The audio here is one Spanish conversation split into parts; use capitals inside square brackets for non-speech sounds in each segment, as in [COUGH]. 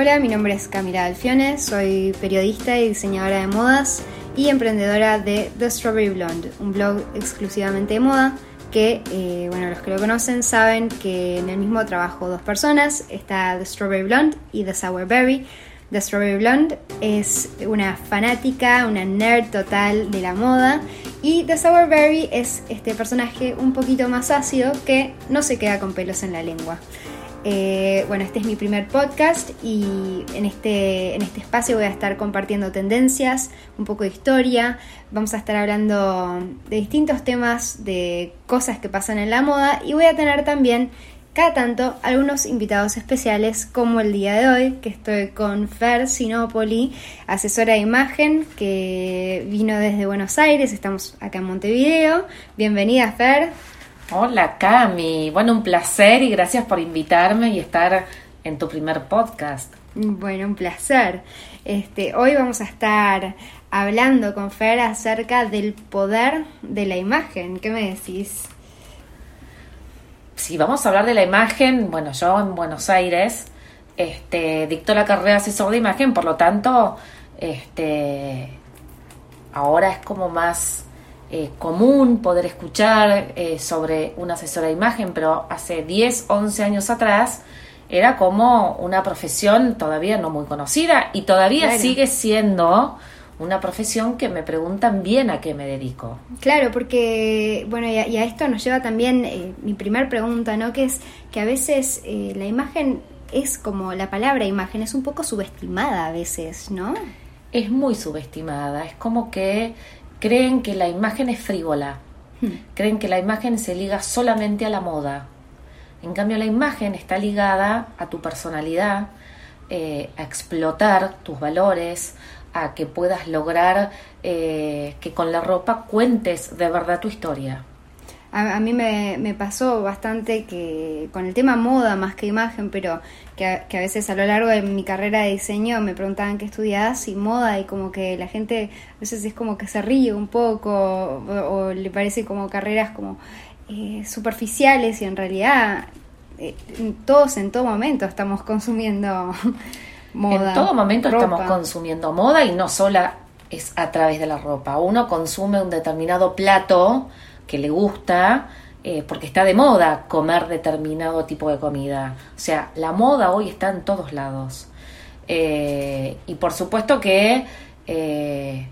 Hola, mi nombre es Camila Alfione, soy periodista y diseñadora de modas y emprendedora de The Strawberry Blonde, un blog exclusivamente de moda que, eh, bueno, los que lo conocen saben que en el mismo trabajo dos personas, está The Strawberry Blonde y The Sour Berry. The Strawberry Blonde es una fanática, una nerd total de la moda y The Sour Berry es este personaje un poquito más ácido que no se queda con pelos en la lengua. Eh, bueno, este es mi primer podcast y en este, en este espacio voy a estar compartiendo tendencias, un poco de historia, vamos a estar hablando de distintos temas, de cosas que pasan en la moda y voy a tener también cada tanto algunos invitados especiales como el día de hoy que estoy con Fer Sinopoli, asesora de imagen que vino desde Buenos Aires, estamos acá en Montevideo. Bienvenida Fer. Hola Cami, bueno, un placer y gracias por invitarme y estar en tu primer podcast. Bueno, un placer. Este, hoy vamos a estar hablando con Fer acerca del poder de la imagen. ¿Qué me decís? Si vamos a hablar de la imagen, bueno, yo en Buenos Aires este, dicto la carrera de asesor de imagen, por lo tanto, este, ahora es como más eh, común poder escuchar eh, sobre una asesora de imagen, pero hace 10, 11 años atrás era como una profesión todavía no muy conocida y todavía sigue siendo una profesión que me preguntan bien a qué me dedico. Claro, porque, bueno, y a, esto nos lleva también eh, mi primer pregunta, ¿no? Que es que a veces la imagen es como la palabra imagen, es un poco subestimada a veces, ¿no? Es muy subestimada, es como que creen que la imagen es frívola, hmm. creen que la imagen se liga solamente a la moda. En cambio, la imagen está ligada a tu personalidad, eh, a explotar tus valores, a que puedas lograr eh, que con la ropa cuentes de verdad tu historia. A, mí me, pasó bastante que con el tema moda más que imagen, pero que a, veces a lo largo de mi carrera de diseño me preguntaban qué estudiabas y moda y como que la gente a veces es como que se ríe un poco o, le parece como carreras como eh, superficiales y en realidad eh, todos en todo momento estamos consumiendo [LAUGHS] moda. En todo momento estamos consumiendo moda y no solo es a través de la ropa. Uno consume un determinado plato que le gusta, eh, porque está de moda comer determinado tipo de comida. O sea, la moda hoy está en todos lados. Eh, y por supuesto que eh,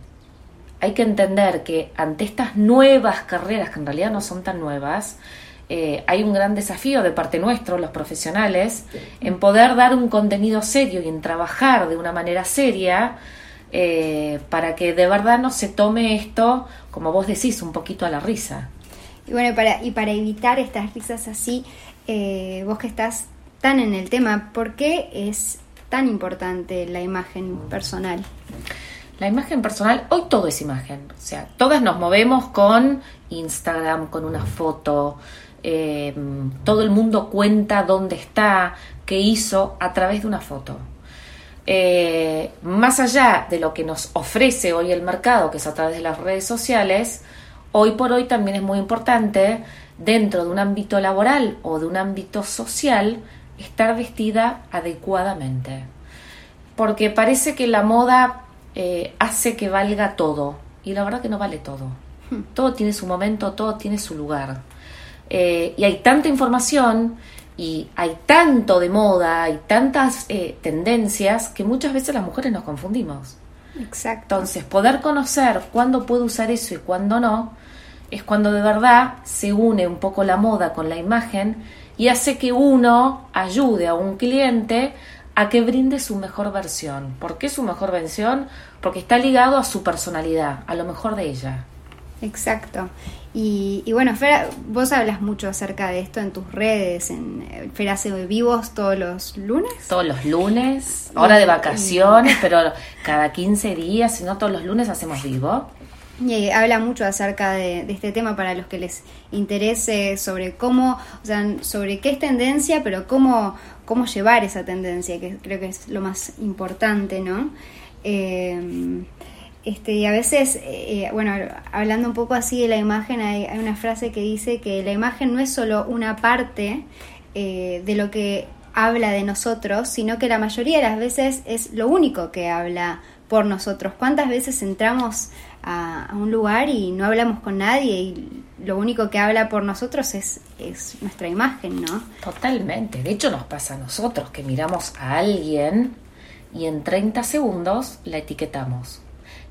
hay que entender que ante estas nuevas carreras, que en realidad no son tan nuevas, hay un gran desafío de parte nuestro, los profesionales, en poder dar un contenido serio y en trabajar de una manera seria para que de verdad no se tome esto como vos decís, un poquito a la risa. Y bueno, para, y para evitar estas risas así, eh, vos que estás tan en el tema, ¿por qué es tan importante la imagen personal? La imagen personal, hoy todo es imagen, o sea, todas nos movemos con Instagram, con una foto, eh, todo el mundo cuenta dónde está, qué hizo a través de una foto. Eh, más allá de lo que nos ofrece hoy el mercado, que es a través de las redes sociales, hoy por hoy también es muy importante, dentro de un ámbito laboral o de un ámbito social, estar vestida adecuadamente. Porque parece que la moda eh, hace que valga todo, y la verdad que no vale todo. Hmm. Todo tiene su momento, todo tiene su lugar. Eh, y hay tanta información y hay tanto de moda, hay tantas eh, tendencias que muchas veces las mujeres nos confundimos. Exacto. Entonces, poder conocer cuándo puedo usar eso y cuándo no, es cuando de verdad se une un poco la moda con la imagen y hace que uno ayude a un cliente a que brinde su mejor versión. ¿Por qué su mejor versión? Porque está ligado a su personalidad, a lo mejor de ella. Exacto. Y, bueno, Fer, vos hablas mucho acerca de esto en tus redes, en eh, Fer hace vivos todos los lunes. Todos los lunes, hora de vacaciones, [LAUGHS] pero cada 15 días, si no todos los lunes hacemos vivo. Y habla mucho acerca de, este tema para los que les interese sobre cómo, o sea, sobre qué es tendencia, pero cómo, cómo llevar esa tendencia, que creo que es lo más importante, ¿no? Eh, este, y a veces, eh, bueno, hablando un poco así de la imagen, hay, una frase que dice que la imagen no es solo una parte eh, de lo que habla de nosotros, sino que la mayoría de las veces es lo único que habla por nosotros. ¿Cuántas veces entramos a, un lugar y no hablamos con nadie y lo único que habla por nosotros es, es nuestra imagen, ¿no? Totalmente. De hecho nos pasa a nosotros que miramos a alguien y en 30 segundos la etiquetamos.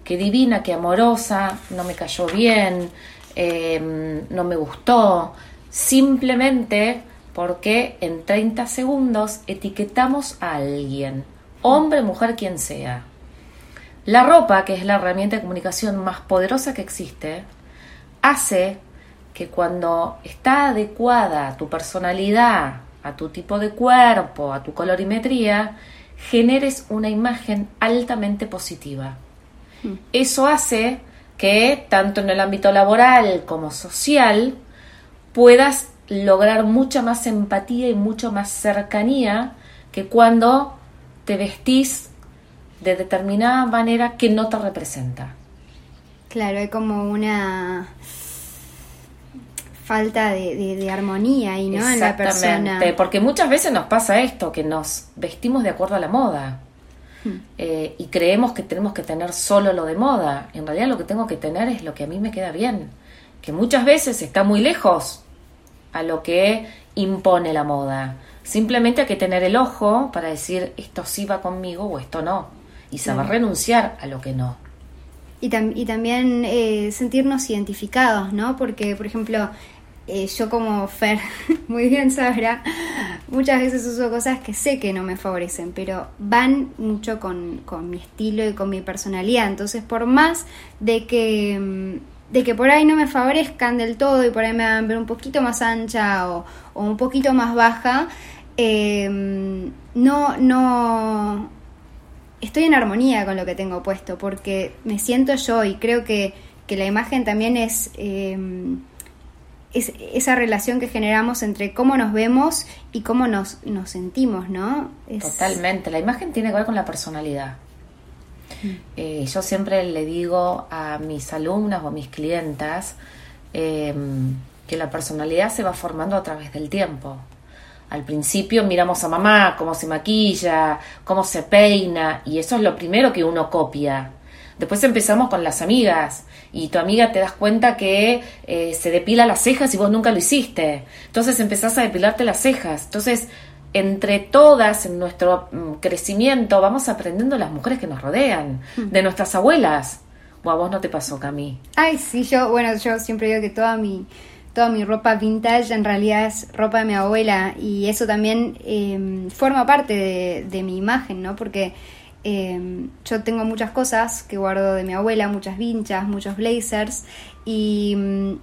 Qué divina, qué amorosa, no me cayó bien, em, no me gustó. Simplemente porque en 30 segundos etiquetamos a alguien, hombre, mujer, quien sea. La ropa, que es la herramienta de comunicación más poderosa que existe, hace que cuando está adecuada a tu personalidad, a tu tipo de cuerpo, a tu colorimetría, generes una imagen altamente positiva. Mm. Eso hace que, tanto en el ámbito laboral como social, puedas lograr mucha más empatía y mucho más cercanía que cuando te vestís de determinada manera que no te representa. Claro, hay como una falta de, armonía ahí, ¿no? En la persona. porque muchas veces nos pasa esto, que nos vestimos de acuerdo a la moda. Hmm. Eh, y creemos que tenemos que tener solo lo de moda. En realidad lo que tengo que tener es lo que a mí me queda bien. Que muchas veces está muy lejos a lo que impone la moda. Simplemente hay que tener el ojo para decir esto sí va conmigo o esto no. Y saber renunciar a lo que no. Y, y también eh, sentirnos identificados, ¿no? Porque, por ejemplo, eh, yo como Fer, [LAUGHS] muy bien sabrá, muchas veces uso cosas que sé que no me favorecen, pero van mucho con, con mi estilo y con mi personalidad. Entonces, por más de que mm, de que por ahí no me favorezcan del todo y por ahí me a ver un poquito más ancha o, un poquito más baja, em, no, no, estoy en armonía con lo que tengo puesto porque me siento yo y creo que, que la imagen también es, em, es, esa relación que generamos entre cómo nos vemos y cómo nos, nos sentimos, ¿no? Totalmente, la imagen tiene que ver con la personalidad. Eh, yo siempre le digo a mis alumnas o a mis clientas em, que la personalidad se va formando a través del tiempo. Al principio miramos a mamá, cómo se maquilla, cómo se peina, y eso es lo primero que uno copia. Después empezamos con las amigas y tu amiga te das cuenta que eh, se depila las cejas y vos nunca lo hiciste. Entonces empezás a depilarte las cejas. Entonces entre todas en nuestro mm, crecimiento vamos aprendiendo las mujeres que nos rodean, hmm. de nuestras abuelas. O a vos no te pasó, Cami. Ay, sí, yo, bueno, yo siempre digo que toda mi, toda mi ropa vintage en realidad es ropa de mi abuela y eso también em, forma parte de, mi imagen, ¿no? Porque em, yo tengo muchas cosas que guardo de mi abuela, muchas vinchas, muchos blazers y mm,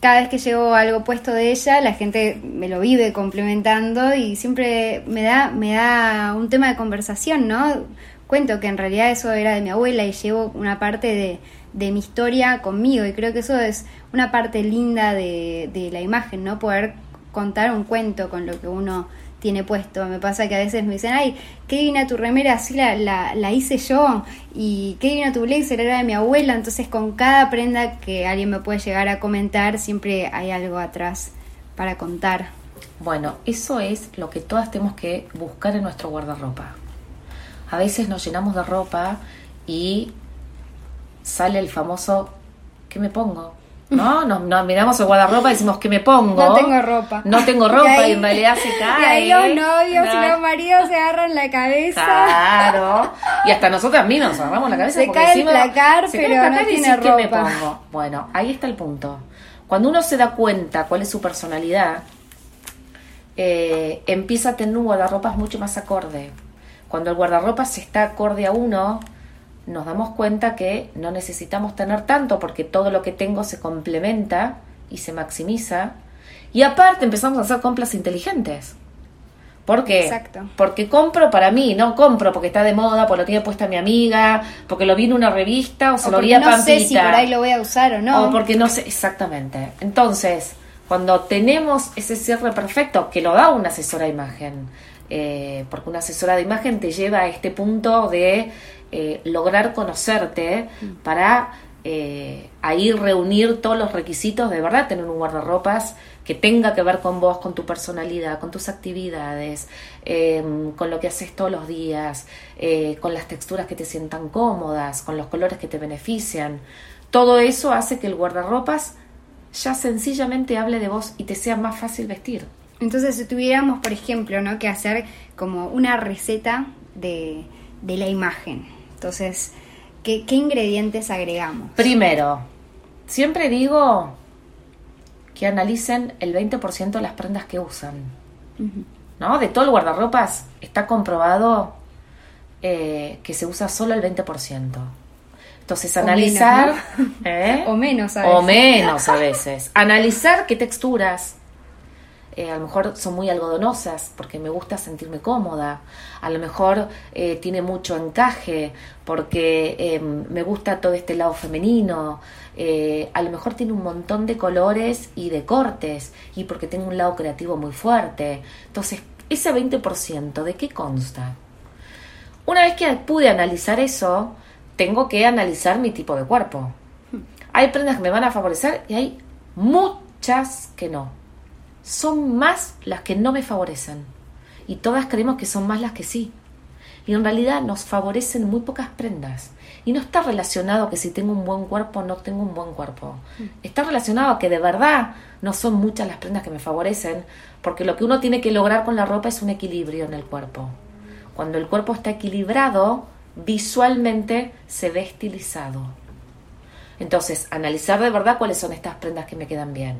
cada vez que llevo algo puesto de ella, la gente me lo vive complementando y siempre me da, me da un tema de conversación, ¿no? Cuento que en realidad eso era de mi abuela y llevo una parte de, mi historia conmigo y creo que eso es una parte linda de la imagen, ¿no? Poder contar un cuento con lo que uno tiene puesto. Me pasa que a veces me dicen, ay, qué divina tu remera, así la, la, hice yo, y qué divina tu blazer, era de mi abuela. Entonces, con cada prenda que alguien me puede llegar a comentar, siempre hay algo atrás para contar. Bueno, eso es lo que todas tenemos que buscar en nuestro guardarropa. A veces nos llenamos de ropa y sale el famoso ¿qué me pongo? ¿No? Nos, miramos el guardarropa y decimos, ¿qué me pongo? No tengo ropa. No tengo ropa y, en realidad se [LAUGHS] cae. Y ahí los novios y los maridos se agarran la cabeza. Claro. Y hasta nosotros mismos nos agarramos la cabeza. Se cae el placar, pero no tiene ropa. ¿qué me pongo? Bueno, ahí está el punto. Cuando uno se da cuenta cuál es su personalidad, eh, empieza a tener un guardarropa mucho más acorde. Cuando el guardarropa se está acorde a uno, nos damos cuenta que no necesitamos tener tanto porque todo lo que tengo se complementa y se maximiza. Y aparte empezamos a hacer compras inteligentes. ¿Por qué? Exacto. Porque compro para mí, no compro porque está de moda, porque lo tiene puesta mi amiga, porque lo vi en una revista o se lo vi a no sé si por ahí lo voy a usar o no. O porque no sé, exactamente. Entonces, cuando tenemos ese cierre perfecto, que lo da una asesora de imagen, eh, porque una asesora de imagen te lleva a este punto de eh, lograr conocerte mm. para eh, ahí reunir todos los requisitos de verdad, tener un guardarropas que tenga que ver con vos, con tu personalidad, con tus actividades, em, con lo que haces todos los días, eh, con las texturas que te sientan cómodas, con los colores que te benefician. Todo eso hace que el guardarropas ya sencillamente hable de vos y te sea más fácil vestir. Entonces, si tuviéramos, por ejemplo, ¿no? que hacer como una receta de, de la imagen. Entonces, ¿qué, ¿qué ingredientes agregamos? Primero, siempre digo que analicen el 20% de las prendas que usan. ¿No? De todo el guardarropas está comprobado eh, que se usa solo el 20%. Entonces, analizar. ¿eh? [LAUGHS] O menos a veces. O menos a veces. analizar qué texturas. Eh, a lo mejor son muy algodonosas porque me gusta sentirme cómoda. A lo mejor eh, tiene mucho encaje porque em, me gusta todo este lado femenino. a lo mejor tiene un montón de colores y de cortes y porque tengo un lado creativo muy fuerte. Entonces, ese 20%, ¿de qué consta? Una vez que pude analizar eso, tengo que analizar mi tipo de cuerpo. Hay prendas que me van a favorecer y hay muchas que no. Son más las que no me favorecen. Y todas creemos que son más las que sí. Y en realidad nos favorecen muy pocas prendas. Y no está relacionado que si tengo un buen cuerpo o no tengo un buen cuerpo. Está relacionado a que de verdad no son muchas las prendas que me favorecen, porque lo que uno tiene que lograr con la ropa es un equilibrio en el cuerpo. Cuando el cuerpo está equilibrado, visualmente se ve estilizado. Entonces, analizar de verdad cuáles son estas prendas que me quedan bien.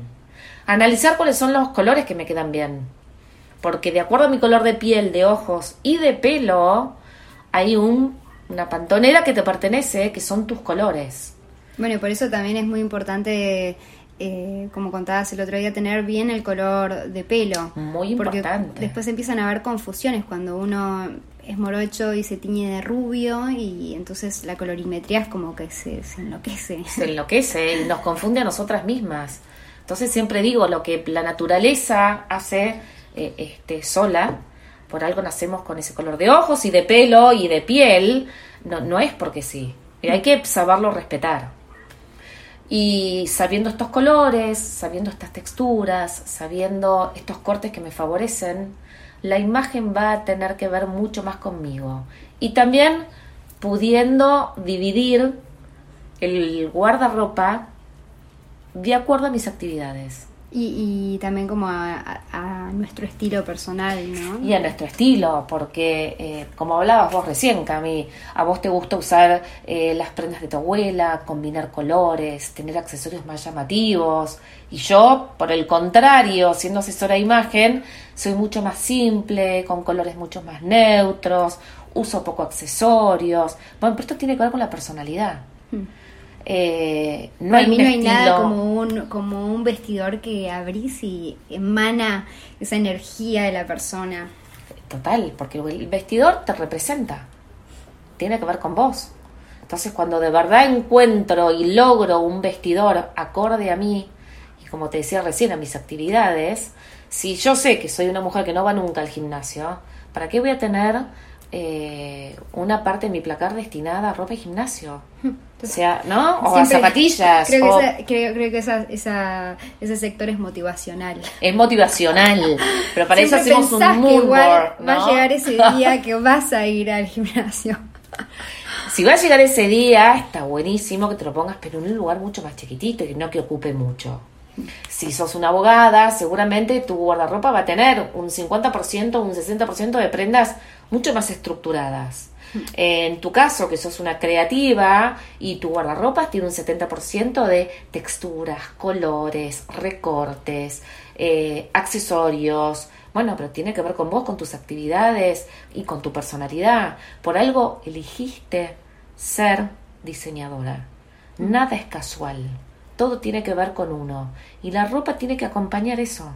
Analizar cuáles son los colores que me quedan bien. Porque de acuerdo a mi color de piel, de ojos y de pelo, hay un, una pantonera que te pertenece, que son tus colores. Bueno, y por eso también es muy importante eh, como contabas el otro día, tener bien el color de pelo. Muy importante. Porque después empiezan a haber confusiones cuando uno es morocho y se tiñe de rubio y entonces la colorimetría es como que se, enloquece. Se enloquece y nos confunde a nosotras mismas. Entonces siempre digo, lo que la naturaleza hace eh, este, sola, por algo nacemos con ese color de ojos y de pelo y de piel, no, no es porque sí. hay que saberlo respetar. Y sabiendo estos colores, sabiendo estas texturas, sabiendo estos cortes que me favorecen, la imagen va a tener que ver mucho más conmigo. Y también pudiendo dividir el guardarropa de acuerdo a mis actividades. Y, también como a, nuestro estilo personal, ¿no? Y a nuestro estilo, porque eh, como hablabas vos recién, Cami, a vos te gusta usar eh, las prendas de tu abuela, combinar colores, tener accesorios más llamativos. Y yo, por el contrario, siendo asesora de imagen, soy mucho más simple, con colores mucho más neutros, uso poco accesorios. Bueno, pero esto tiene que ver con la personalidad. Hmm. Eh, no hay mí no hay nada como un, como un vestidor que abrís y emana esa energía de la persona. Total, porque el vestidor te representa, tiene que ver con vos. Entonces cuando de verdad encuentro y logro un vestidor acorde a mí, y como te decía recién, a mis actividades, si yo sé que soy una mujer que no va nunca al gimnasio, ¿para qué voy a tener eh, una parte de mi placar destinada a ropa y gimnasio? O sea, ¿no? O a zapatillas. Creo que, creo, que esa, ese sector es motivacional. Es motivacional. Pero para eso hacemos un mood igual Va a llegar ese día [LAUGHS] que vas a ir al gimnasio. Si va a llegar ese día, está buenísimo que te lo pongas, pero en un lugar mucho más chiquitito y no que ocupe mucho. Si sos una abogada, seguramente tu guardarropa va a tener un 50%, un 60% de prendas mucho más estructuradas. En tu caso, que sos una creativa y tu guardarropa tiene un 70% de texturas, colores, recortes, eh, accesorios. Bueno, pero tiene que ver con vos, con tus actividades y con tu personalidad. Por algo elegiste ser diseñadora. Nada es casual. Todo tiene que ver con uno. Y la ropa tiene que acompañar eso.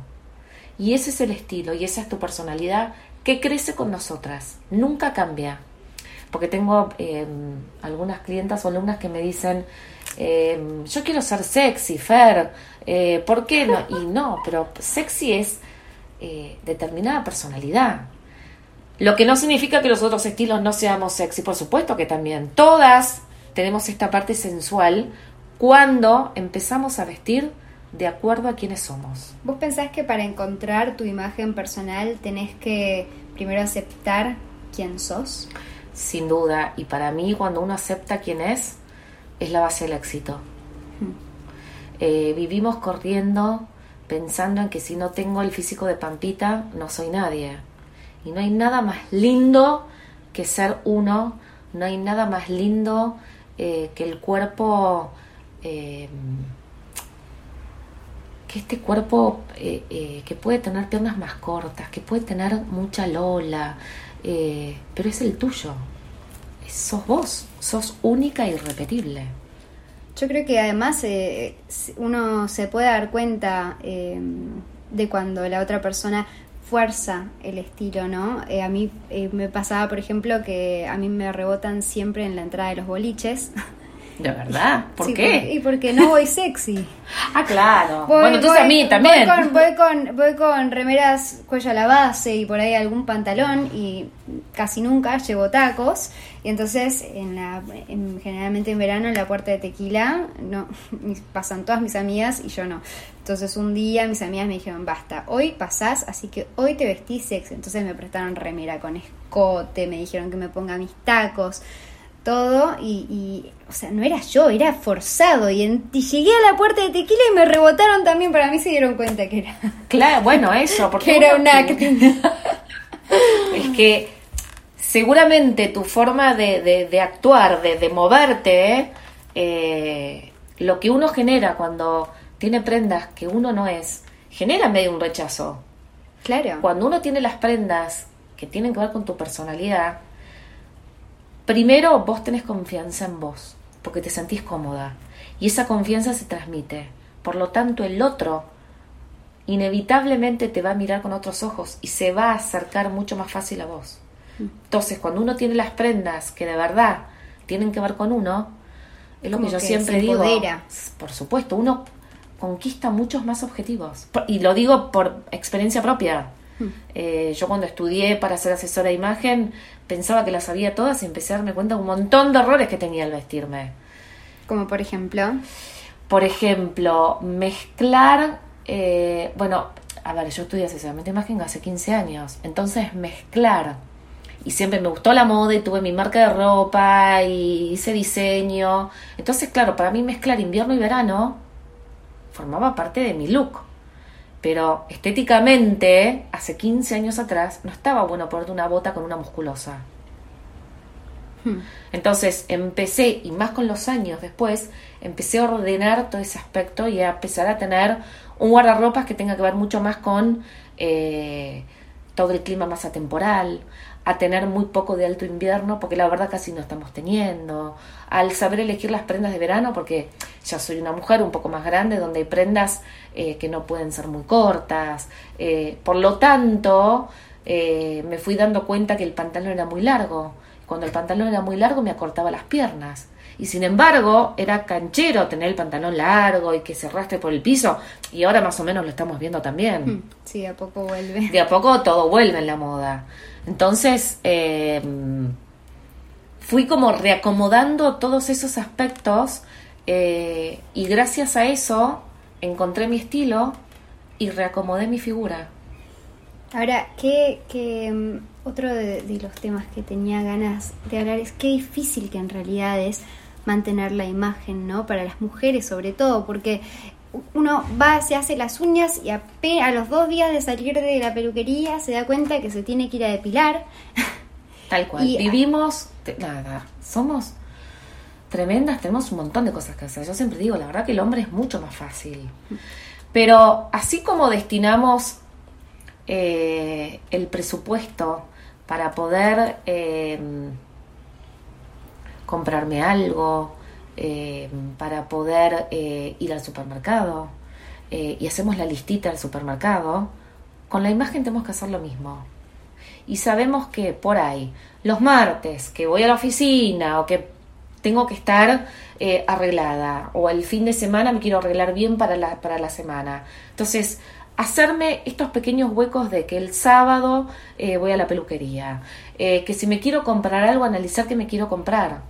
Y ese es el estilo y esa es tu personalidad que crece con nosotras. Nunca cambia porque tengo em, algunas clientas o alumnas que me dicen, em, yo quiero ser sexy, Fer, eh, ¿por qué no? Y no, pero sexy es eh, determinada personalidad. Lo que no significa que los otros estilos no seamos sexy, por supuesto que también. Todas tenemos esta parte sensual cuando empezamos a vestir de acuerdo a quienes somos. ¿Vos pensás que para encontrar tu imagen personal tenés que primero aceptar quién sos? Sin duda, y para mí cuando uno acepta quién es, es la base del éxito. Eh, vivimos corriendo pensando en que si no tengo el físico de Pampita, no soy nadie. Y no hay nada más lindo que ser uno, no hay nada más lindo eh, que el cuerpo, eh, que este cuerpo que puede tener piernas más cortas, que puede tener mucha lola, pero es el tuyo. Sos vos, sos única e irrepetible. Yo creo que además eh, uno se puede dar cuenta eh, de cuando la otra persona fuerza el estilo, ¿no? Eh, a mí me pasaba, por ejemplo, que a mí me rebotan siempre en la entrada de los boliches. [LAUGHS] ¿De verdad? ¿Por qué? y porque no voy sexy. [LAUGHS] ah, claro. bueno, entonces a mí también. Voy con, voy, con, remeras cuello a la base y por ahí algún pantalón y casi nunca llevo tacos. Y entonces, en la, generalmente en verano, en la puerta de tequila, no [LAUGHS] pasan todas mis amigas y yo no. Entonces, un día mis amigas me dijeron, basta, hoy pasás, así que hoy te vestís sexy. Entonces me prestaron remera con escote, me dijeron que me ponga mis tacos todo y, o sea, no era yo, era forzado y, llegué a la puerta de tequila y me rebotaron también, para mí se dieron cuenta que era... [LAUGHS] Claro, bueno, eso, [LAUGHS] porque... era un acting. [LAUGHS] es que seguramente tu forma de, actuar, de, moverte, eh, lo que uno genera cuando tiene prendas que uno no es, genera medio un rechazo. Claro. Cuando uno tiene las prendas que tienen que ver con tu personalidad, Primero, vos tenés confianza en vos, porque te sentís cómoda. Y esa confianza se transmite. Por lo tanto, el otro inevitablemente te va a mirar con otros ojos y se va a acercar mucho más fácil a vos. Entonces, cuando uno tiene las prendas que de verdad tienen que ver con uno, es lo que yo siempre digo. Por supuesto, uno conquista muchos más objetivos. Y lo digo por experiencia propia. Eh, yo cuando estudié para ser asesora de imagen pensaba que las sabía todas y empecé a darme cuenta de un montón de errores que tenía al vestirme. Como por ejemplo. Por ejemplo, mezclar, eh, bueno, a ver, yo estudié asesoramiento de imagen hace 15 años, entonces mezclar, y siempre me gustó la moda y tuve mi marca de ropa y hice diseño, entonces claro, para mí mezclar invierno y verano formaba parte de mi look pero estéticamente, hace 15 años atrás, no estaba bueno ponerte una bota con una musculosa. Hmm. Entonces empecé, y más con los años después, empecé a ordenar todo ese aspecto y a empezar a tener un guardarropas que tenga que ver mucho más con eh, todo el clima más atemporal, a tener muy poco de alto invierno, porque la verdad casi no estamos teniendo, al saber elegir las prendas de verano, porque ya soy una mujer un poco más grande, donde hay prendas eh, que no pueden ser muy cortas, eh, por lo tanto, eh, me fui dando cuenta que el pantalón era muy largo, cuando el pantalón era muy largo me acortaba las piernas. Y sin embargo, era canchero tener el pantalón largo y que se arrastre por el piso. Y ahora más o menos lo estamos viendo también. Hmm, sí, a poco vuelve. De a poco todo vuelve en la moda. Entonces, eh, fui como reacomodando todos esos aspectos eh, y gracias a eso encontré mi estilo y reacomodé mi figura. Ahora, ¿qué, qué mm, otro de, de, los temas que tenía ganas de hablar es qué difícil que en realidad es mantener la imagen, ¿no? Para las mujeres sobre todo, porque uno va, se hace las uñas y a, a los dos días de salir de la peluquería se da cuenta que se tiene que ir a depilar. Tal cual. [LAUGHS] Y, Vivimos, nada, somos tremendas, tenemos un montón de cosas que hacer. Yo siempre digo, la verdad que el hombre es mucho más fácil. Pero así como destinamos eh, el presupuesto para poder eh, comprarme algo, eh, para poder eh, ir al supermercado eh, y hacemos la listita del supermercado, con la imagen tenemos que hacer lo mismo. Y sabemos que por ahí, los martes que voy a la oficina o que tengo que estar arreglada o el fin de semana me quiero arreglar bien para la, para la semana. Entonces, hacerme estos pequeños huecos de que el sábado voy a la peluquería, que si me quiero comprar algo, analizar qué me quiero comprar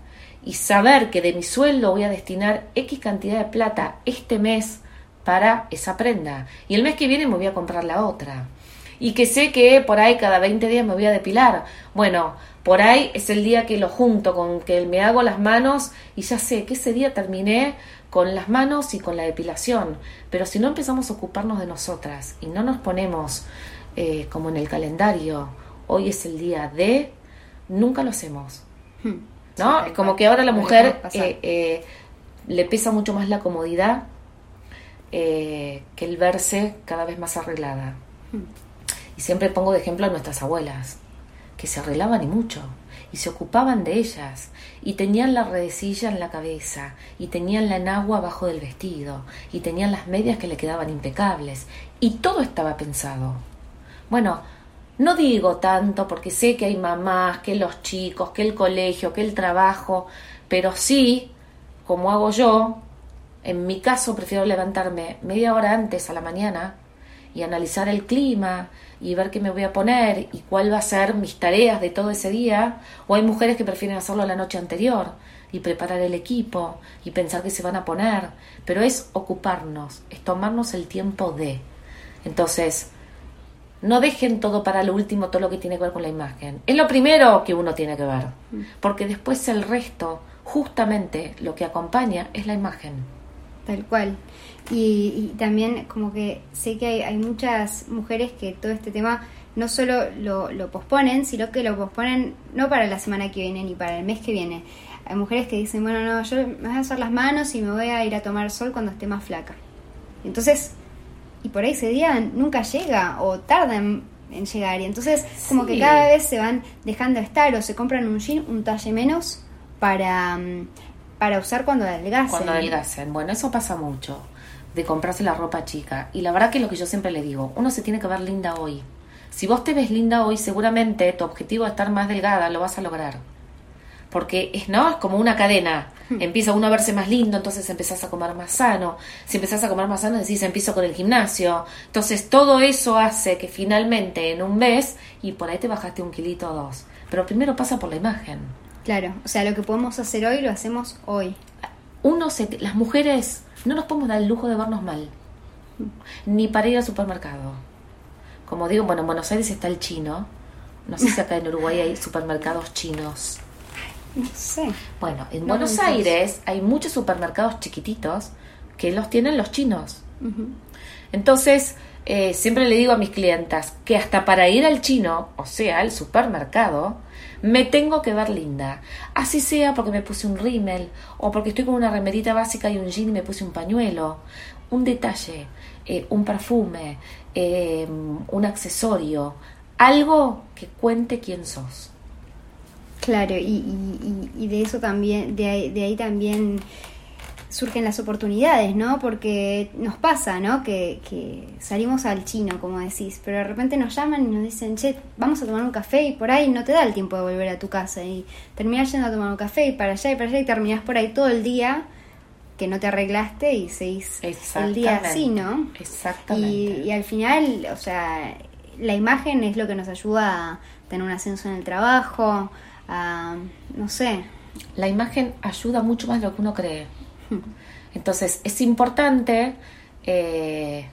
y saber que de mi sueldo voy a destinar X cantidad de plata este mes para esa prenda y el mes que viene me voy a comprar la otra y que sé que por ahí cada 20 días me voy a depilar. Bueno, por ahí es el día que lo junto con que me hago las manos y ya sé que ese día terminé con las manos y con la depilación. Pero si no empezamos a ocuparnos de nosotras y no nos ponemos eh, como en el calendario, hoy es el día de, nunca lo hacemos. Hmm. ¿No? Es como que ahora la mujer eh, eh, le pesa mucho más la comodidad que el verse cada vez más arreglada. Hmm. Y siempre pongo de ejemplo a nuestras abuelas, que se arreglaban y mucho, y se ocupaban de ellas, y tenían la redecilla en la cabeza, y tenían la enagua abajo del vestido, y tenían las medias que le quedaban impecables, y todo estaba pensado. Bueno, no digo tanto porque sé que hay mamás, que los chicos, que el colegio, que el trabajo, pero sí, como hago yo, en mi caso prefiero levantarme media hora antes a la mañana y analizar el clima y ver qué me voy a poner y cuál va a ser mis tareas de todo ese día, o hay mujeres que prefieren hacerlo la noche anterior y preparar el equipo y pensar qué se van a poner, pero es ocuparnos, es tomarnos el tiempo de. Entonces, no dejen todo para lo último, todo lo que tiene que ver con la imagen. Es lo primero que uno tiene que ver, porque después el resto, justamente lo que acompaña es la imagen. Tal cual. Y, también como que sé que hay, muchas mujeres que todo este tema no solo lo, lo, posponen, sino que lo posponen no para la semana que viene ni para el mes que viene. Hay mujeres que dicen, bueno, no, yo me voy a hacer las manos y me voy a ir a tomar sol cuando esté más flaca. Entonces, y por ahí ese día nunca llega o tarda en, llegar. Y entonces como que cada vez se van dejando de estar o se compran un jean un talle menos para, mm, para usar cuando adelgacen. Cuando adelgacen. Bueno, eso pasa mucho de comprarse la ropa chica. Y la verdad que lo que yo siempre le digo, uno se tiene que ver linda hoy. Si vos te ves linda hoy, seguramente tu objetivo de estar más delgada lo vas a lograr. Porque es, ¿no? Es como una cadena. Hmm. Empieza uno a verse más lindo, entonces empezás a comer más sano. Si empezás a comer más sano, decís, empiezo con el gimnasio. Entonces todo eso hace que finalmente en un mes, y por ahí te bajaste un kilito o dos. Pero primero pasa por la imagen. Claro, o sea, lo que podemos hacer hoy lo hacemos hoy. Uno se, las mujeres no nos podemos dar el lujo de vernos mal, ni para ir al supermercado. Como digo, bueno, en Buenos Aires está el chino. No sé si acá en Uruguay hay supermercados chinos. No sé. Bueno, en Buenos Aires hay muchos supermercados chiquititos que los tienen los chinos. Entonces, eh, siempre le digo a mis clientas que hasta para ir al chino, o sea, al supermercado, me tengo que ver linda. Así sea porque me puse un rímel o porque estoy con una remerita básica y un jean y me puse un pañuelo. Un detalle, eh, un perfume, eh, un accesorio, algo que cuente quién sos. Claro, y, y, de eso también, de de ahí también surgen las oportunidades, ¿no? Porque nos pasa, ¿no? Que, que, salimos al chino, como decís, pero de repente nos llaman y nos dicen, che, vamos a tomar un café y por ahí no te da el tiempo de volver a tu casa y terminás yendo a tomar un café y para allá y para allá y terminás por ahí todo el día que no te arreglaste y seguís el día así, ¿no? Exactamente. Y, y al final, o sea, la imagen es lo que nos ayuda a tener un ascenso en el trabajo, a, no sé. La imagen ayuda mucho más de lo que uno cree. [LAUGHS] Entonces es importante eh,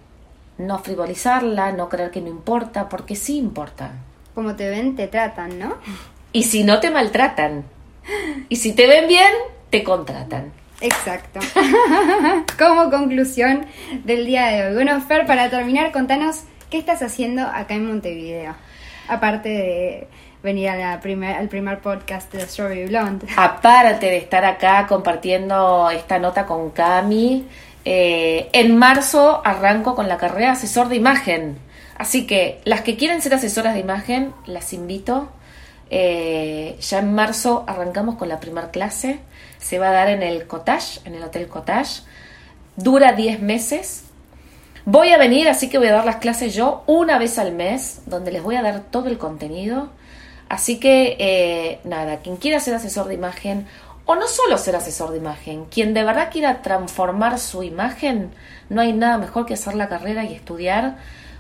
no frivolizarla, no creer que no importa, porque sí importa. Como te ven, te tratan, ¿no? Y si no te maltratan. Y si te ven bien, te contratan. Exacto. [LAUGHS] Como conclusión del día de hoy. Bueno, Fer, para terminar, contanos qué estás haciendo acá en Montevideo. Aparte de venir a primer, al primer podcast de Strawberry Blonde. [LAUGHS] Aparte de estar acá compartiendo esta nota con Cami, eh, en marzo arranco con la carrera asesor de imagen. Así que las que quieren ser asesoras de imagen, las invito. Eh, ya en marzo arrancamos con la primera clase. Se va a dar en el Cottage, en el Hotel Cottage. Dura 10 meses. Voy a venir, así que voy a dar las clases yo una vez al mes, donde les voy a dar todo el contenido Así que, eh, nada, quien quiera ser asesor de imagen, o no solo ser asesor de imagen, quien de verdad quiera transformar su imagen, no hay nada mejor que hacer la carrera y estudiar,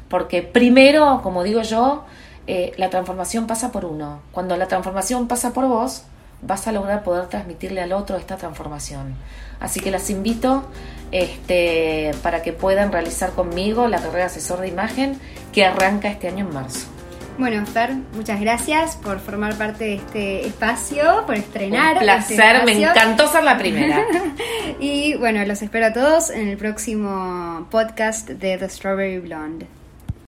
porque primero, como digo yo, eh, la transformación pasa por uno. Cuando la transformación pasa por vos, vas a lograr poder transmitirle al otro esta transformación. Así que las invito este, para que puedan realizar conmigo la carrera de asesor de imagen que arranca este año en marzo. Bueno, Fer, muchas gracias por formar parte de este espacio, por estrenar. Un este placer, me encantó ser la primera. [LAUGHS] y bueno, los espero a todos en el próximo podcast de The Strawberry Blonde.